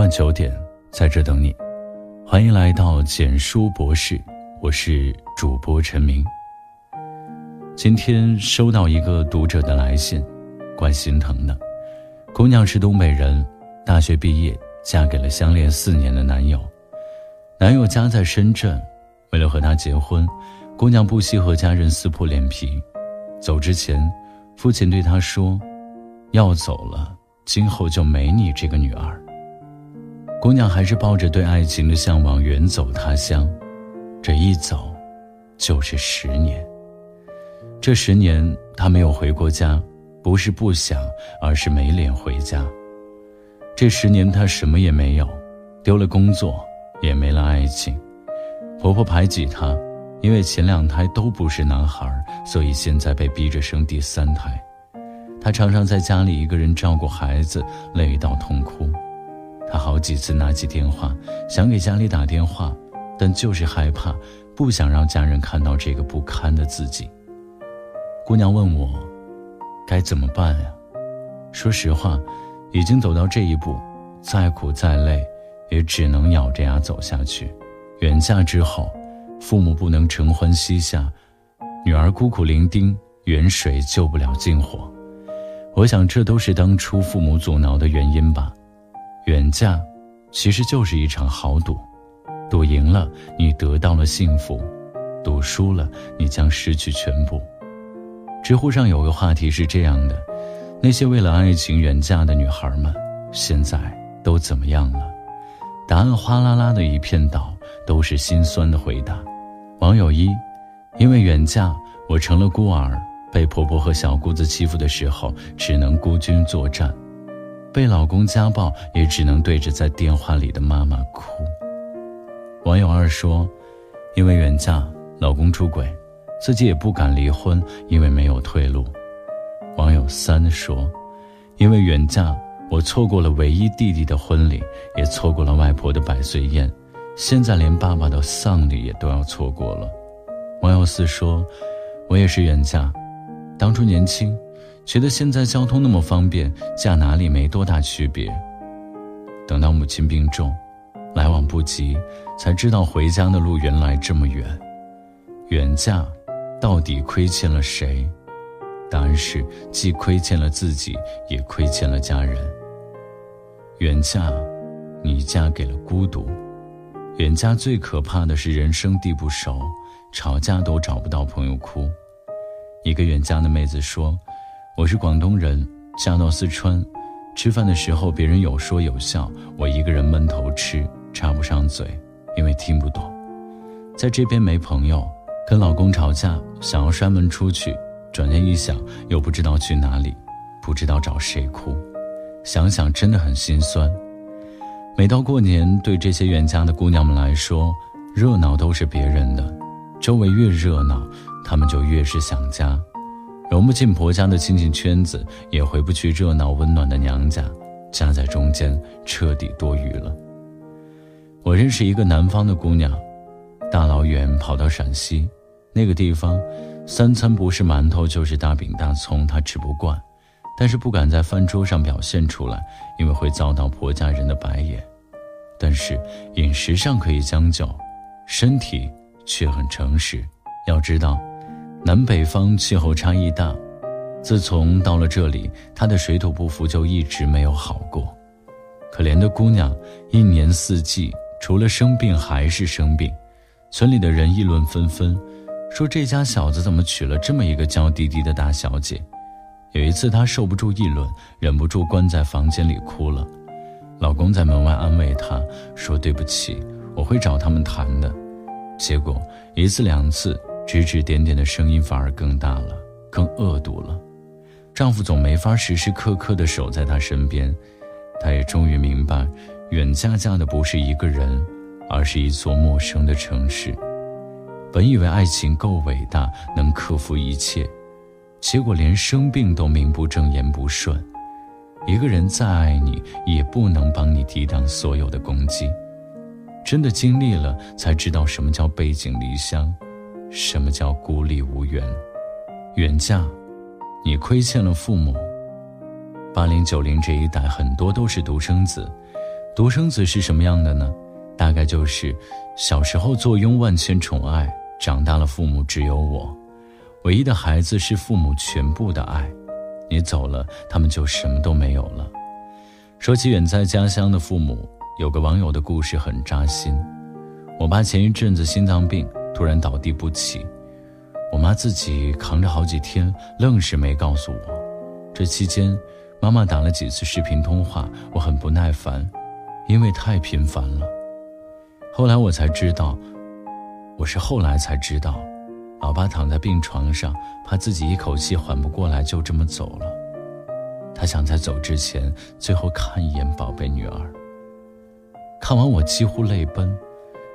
晚九点，在这等你。欢迎来到简书博士，我是主播陈明。今天收到一个读者的来信，怪心疼的。姑娘是东北人，大学毕业嫁给了相恋四年的男友，男友家在深圳，为了和她结婚，姑娘不惜和家人撕破脸皮。走之前，父亲对她说：“要走了，今后就没你这个女儿。”姑娘还是抱着对爱情的向往远走他乡，这一走，就是十年。这十年她没有回过家，不是不想，而是没脸回家。这十年她什么也没有，丢了工作，也没了爱情。婆婆排挤她，因为前两胎都不是男孩，所以现在被逼着生第三胎。她常常在家里一个人照顾孩子，累到痛哭。他好几次拿起电话，想给家里打电话，但就是害怕，不想让家人看到这个不堪的自己。姑娘问我，该怎么办呀？说实话，已经走到这一步，再苦再累，也只能咬着牙走下去。远嫁之后，父母不能承欢膝下，女儿孤苦伶仃，远水救不了近火。我想，这都是当初父母阻挠的原因吧。远嫁，其实就是一场豪赌，赌赢了你得到了幸福，赌输了你将失去全部。知乎上有个话题是这样的：那些为了爱情远嫁的女孩们，现在都怎么样了？答案哗啦啦的一片倒，都是心酸的回答。网友一：因为远嫁，我成了孤儿，被婆婆和小姑子欺负的时候，只能孤军作战。被老公家暴，也只能对着在电话里的妈妈哭。网友二说：“因为远嫁，老公出轨，自己也不敢离婚，因为没有退路。”网友三说：“因为远嫁，我错过了唯一弟弟的婚礼，也错过了外婆的百岁宴，现在连爸爸的丧礼也都要错过了。”网友四说：“我也是远嫁，当初年轻。”觉得现在交通那么方便，嫁哪里没多大区别。等到母亲病重，来往不及，才知道回家的路原来这么远。远嫁，到底亏欠了谁？答案是既亏欠了自己，也亏欠了家人。远嫁，你嫁给了孤独。远嫁最可怕的是人生地不熟，吵架都找不到朋友哭。一个远嫁的妹子说。我是广东人，嫁到四川，吃饭的时候别人有说有笑，我一个人闷头吃，插不上嘴，因为听不懂。在这边没朋友，跟老公吵架，想要摔门出去，转念一想，又不知道去哪里，不知道找谁哭，想想真的很心酸。每到过年，对这些远嫁的姑娘们来说，热闹都是别人的，周围越热闹，她们就越是想家。融不进婆家的亲戚圈子，也回不去热闹温暖的娘家，夹在中间彻底多余了。我认识一个南方的姑娘，大老远跑到陕西，那个地方，三餐不是馒头就是大饼大葱，她吃不惯，但是不敢在饭桌上表现出来，因为会遭到婆家人的白眼。但是饮食上可以将就，身体却很诚实。要知道。南北方气候差异大，自从到了这里，她的水土不服就一直没有好过。可怜的姑娘，一年四季除了生病还是生病。村里的人议论纷纷，说这家小子怎么娶了这么一个娇滴滴的大小姐。有一次，她受不住议论，忍不住关在房间里哭了。老公在门外安慰她说：“对不起，我会找他们谈的。”结果一次两次。指指点点的声音反而更大了，更恶毒了。丈夫总没法时时刻刻的守在她身边，她也终于明白，远嫁嫁的不是一个人，而是一座陌生的城市。本以为爱情够伟大，能克服一切，结果连生病都名不正言不顺。一个人再爱你，也不能帮你抵挡所有的攻击。真的经历了，才知道什么叫背井离乡。什么叫孤立无援？远嫁，你亏欠了父母。八零九零这一代很多都是独生子，独生子是什么样的呢？大概就是小时候坐拥万千宠爱，长大了父母只有我，唯一的孩子是父母全部的爱。你走了，他们就什么都没有了。说起远在家乡的父母，有个网友的故事很扎心。我爸前一阵子心脏病，突然倒地不起，我妈自己扛着好几天，愣是没告诉我。这期间，妈妈打了几次视频通话，我很不耐烦，因为太频繁了。后来我才知道，我是后来才知道。老爸躺在病床上，怕自己一口气缓不过来，就这么走了。他想在走之前最后看一眼宝贝女儿。看完我几乎泪奔，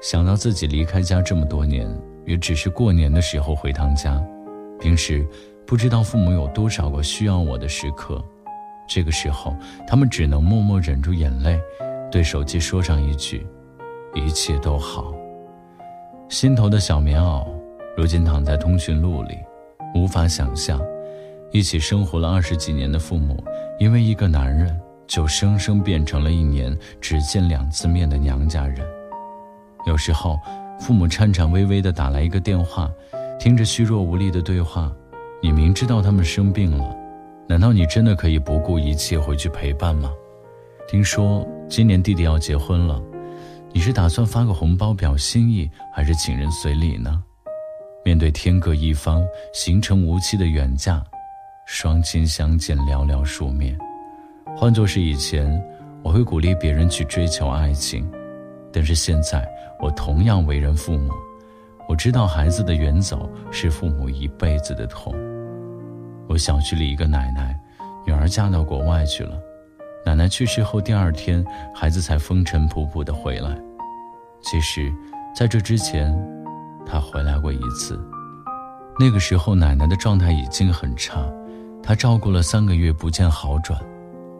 想到自己离开家这么多年，也只是过年的时候回趟家，平时不知道父母有多少个需要我的时刻。这个时候，他们只能默默忍住眼泪，对手机说上一句：“一切都好。”心头的小棉袄。如今躺在通讯录里，无法想象，一起生活了二十几年的父母，因为一个男人，就生生变成了一年只见两次面的娘家人。有时候，父母颤颤巍巍地打来一个电话，听着虚弱无力的对话，你明知道他们生病了，难道你真的可以不顾一切回去陪伴吗？听说今年弟弟要结婚了，你是打算发个红包表心意，还是请人随礼呢？面对天各一方、行程无期的远嫁，双亲相见寥寥数面。换作是以前，我会鼓励别人去追求爱情，但是现在，我同样为人父母，我知道孩子的远走是父母一辈子的痛。我小区里一个奶奶，女儿嫁到国外去了，奶奶去世后第二天，孩子才风尘仆仆的回来。其实，在这之前。他回来过一次，那个时候奶奶的状态已经很差，他照顾了三个月不见好转。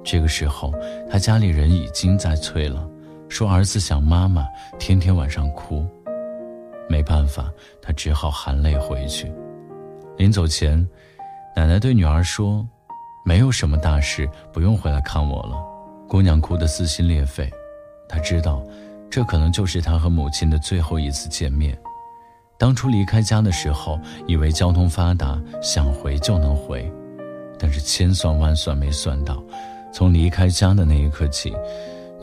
这个时候，他家里人已经在催了，说儿子想妈妈，天天晚上哭。没办法，他只好含泪回去。临走前，奶奶对女儿说：“没有什么大事，不用回来看我了。”姑娘哭得撕心裂肺，她知道，这可能就是她和母亲的最后一次见面。当初离开家的时候，以为交通发达，想回就能回，但是千算万算没算到，从离开家的那一刻起，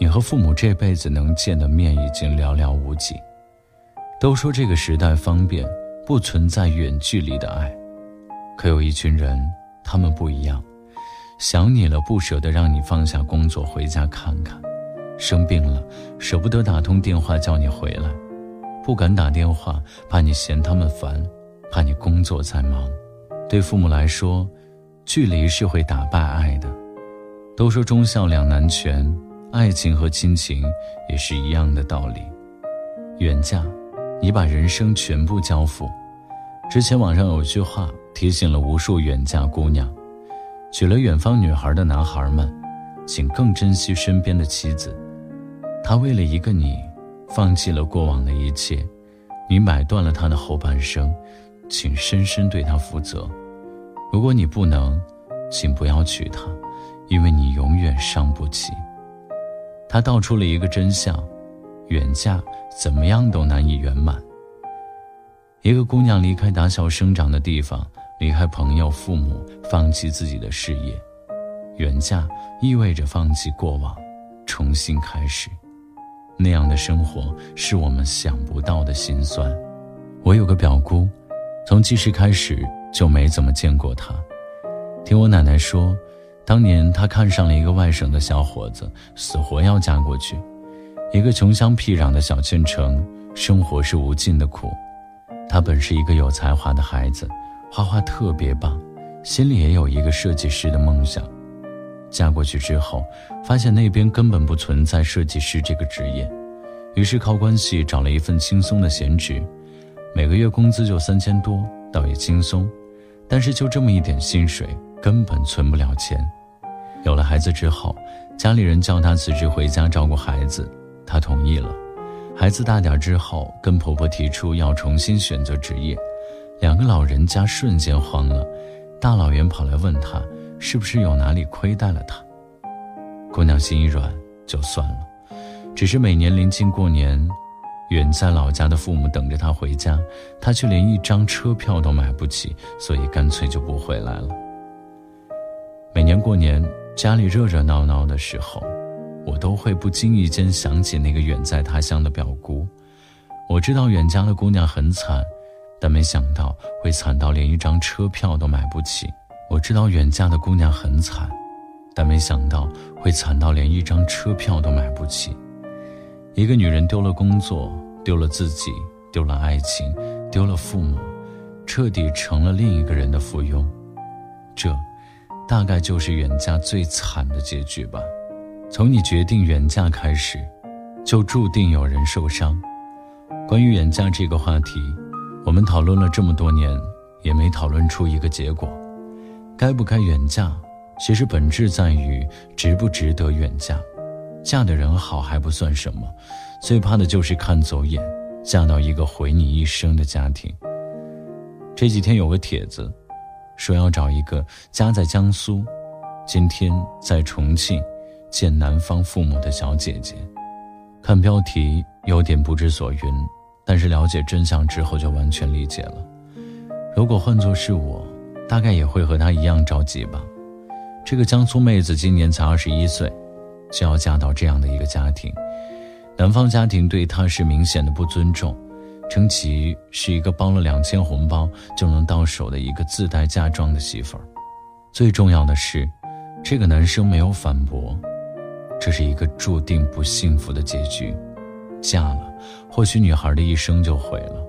你和父母这辈子能见的面已经寥寥无几。都说这个时代方便，不存在远距离的爱，可有一群人，他们不一样，想你了不舍得让你放下工作回家看看，生病了舍不得打通电话叫你回来。不敢打电话，怕你嫌他们烦，怕你工作在忙。对父母来说，距离是会打败爱的。都说忠孝两难全，爱情和亲情也是一样的道理。远嫁，你把人生全部交付。之前网上有句话提醒了无数远嫁姑娘：娶了远方女孩的男孩们，请更珍惜身边的妻子。他为了一个你。放弃了过往的一切，你买断了他的后半生，请深深对他负责。如果你不能，请不要娶她，因为你永远伤不起。他道出了一个真相：远嫁怎么样都难以圆满。一个姑娘离开打小生长的地方，离开朋友、父母，放弃自己的事业，远嫁意味着放弃过往，重新开始。那样的生活是我们想不到的心酸。我有个表姑，从记事开始就没怎么见过她。听我奶奶说，当年她看上了一个外省的小伙子，死活要嫁过去。一个穷乡僻壤的小县城，生活是无尽的苦。她本是一个有才华的孩子，画画特别棒，心里也有一个设计师的梦想。嫁过去之后，发现那边根本不存在设计师这个职业，于是靠关系找了一份轻松的闲职，每个月工资就三千多，倒也轻松。但是就这么一点薪水，根本存不了钱。有了孩子之后，家里人叫她辞职回家照顾孩子，她同意了。孩子大点之后，跟婆婆提出要重新选择职业，两个老人家瞬间慌了，大老远跑来问她。是不是有哪里亏待了她？姑娘心一软，就算了。只是每年临近过年，远在老家的父母等着她回家，她却连一张车票都买不起，所以干脆就不回来了。过年，家里热热闹闹的时候，我都会不经意间想起那个远在他乡的表姑。我知道远家的姑娘很惨，但没想到会惨到连一张车票都买不起。我知道远嫁的姑娘很惨，但没想到会惨到连一张车票都买不起。一个女人丢了工作，丢了自己，丢了爱情，丢了父母，彻底成了另一个人的附庸。这，大概就是远嫁最惨的结局吧。从你决定远嫁开始，就注定有人受伤。关于远嫁这个话题，我们讨论了这么多年，也没讨论出一个结果。该不该远嫁，其实本质在于值不值得远嫁。嫁的人好还不算什么，最怕的就是看走眼，嫁到一个毁你一生的家庭。这几天有个帖子，说要找一个家在江苏，今天在重庆见男方父母的小姐姐。看标题有点不知所云，但是了解真相之后就完全理解了。如果换作是我。大概也会和他一样着急吧。这个江苏妹子今年才二十一岁，就要嫁到这样的一个家庭，男方家庭对她是明显的不尊重，称其是一个包了两千红包就能到手的一个自带嫁妆的媳妇儿。最重要的是，这个男生没有反驳，这是一个注定不幸福的结局。嫁了，或许女孩的一生就毁了。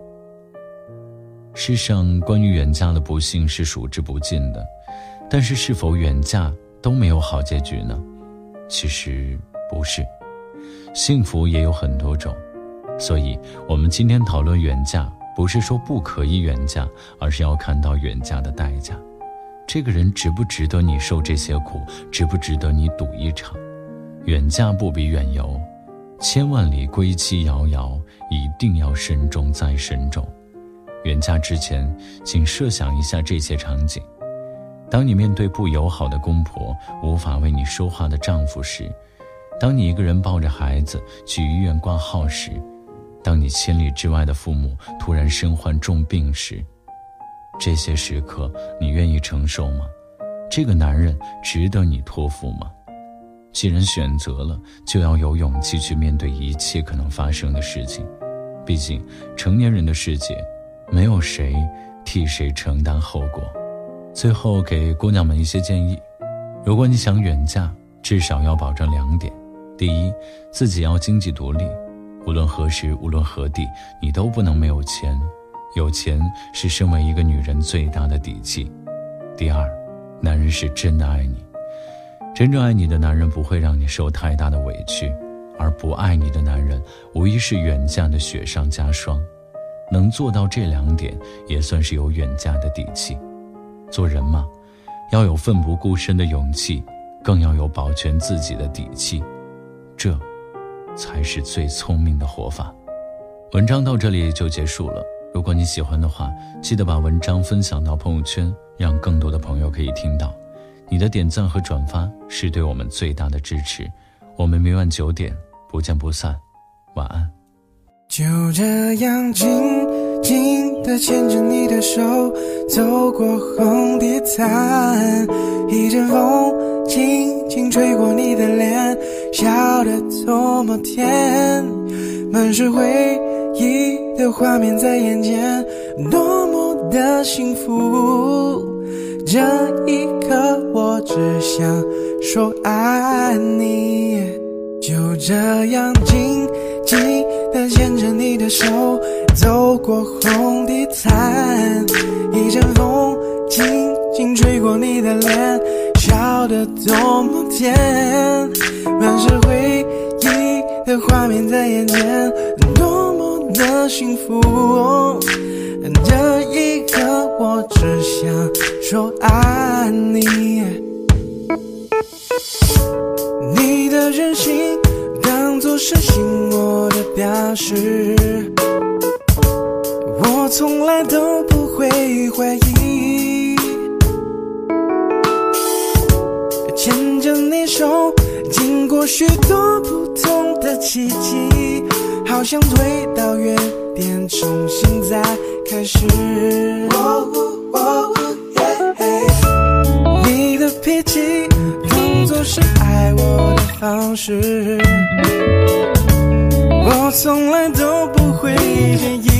世上关于远嫁的不幸是数之不尽的，但是是否远嫁都没有好结局呢？其实不是，幸福也有很多种，所以我们今天讨论远嫁，不是说不可以远嫁，而是要看到远嫁的代价。这个人值不值得你受这些苦？值不值得你赌一场？远嫁不比远游，千万里归期遥遥，一定要慎重再慎重。远嫁之前，请设想一下这些场景：当你面对不友好的公婆、无法为你说话的丈夫时；当你一个人抱着孩子去医院挂号时；当你千里之外的父母突然身患重病时，这些时刻你愿意承受吗？这个男人值得你托付吗？既然选择了，就要有勇气去面对一切可能发生的事情。毕竟，成年人的世界。没有谁替谁承担后果。最后给姑娘们一些建议：如果你想远嫁，至少要保证两点：第一，自己要经济独立，无论何时、无论何地，你都不能没有钱。有钱是身为一个女人最大的底气。第二，男人是真的爱你，真正爱你的男人不会让你受太大的委屈，而不爱你的男人，无疑是远嫁的雪上加霜。能做到这两点，也算是有远嫁的底气。做人嘛，要有奋不顾身的勇气，更要有保全自己的底气，这，才是最聪明的活法。文章到这里就结束了。如果你喜欢的话，记得把文章分享到朋友圈，让更多的朋友可以听到。你的点赞和转发是对我们最大的支持。我们明晚九点不见不散。晚安。就这样静静地牵着你的手，走过红地毯，一阵风轻轻吹过你的脸，笑得多么甜，满是回忆的画面在眼前，多么的幸福。这一刻，我只想说爱你，就这样静静。牵着你的手，走过红地毯，一阵风轻轻吹过你的脸，笑得多么甜，满是回忆的画面在眼前，多么的幸福。这一刻，我只想说爱你，你的任性。作是心我的表示。我从来都不会怀疑。牵着你手，经过许多不同的奇迹，好像回到原点，重新再开始。你的脾气，当作是。爱我的方式。我从来都不会介意。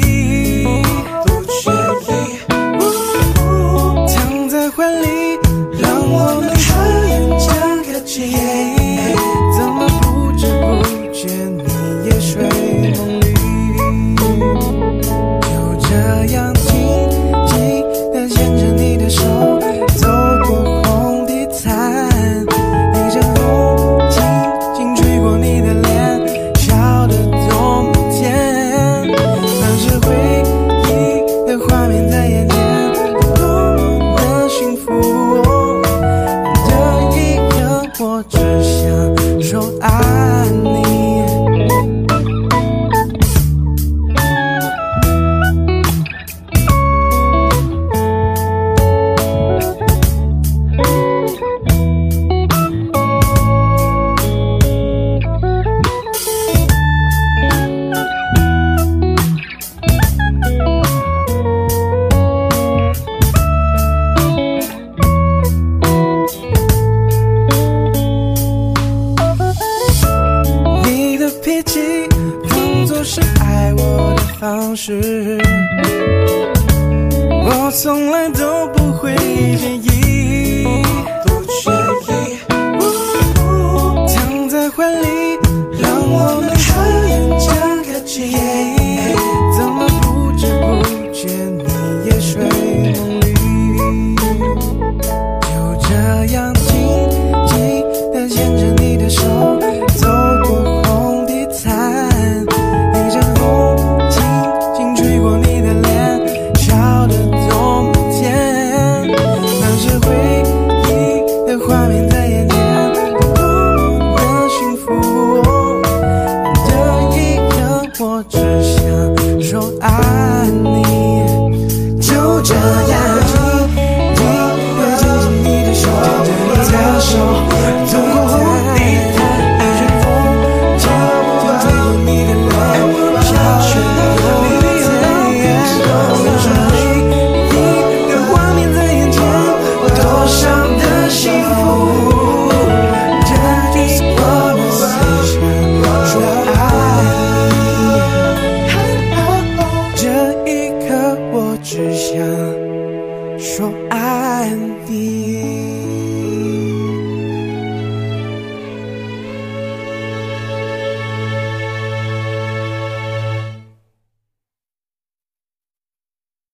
事我从来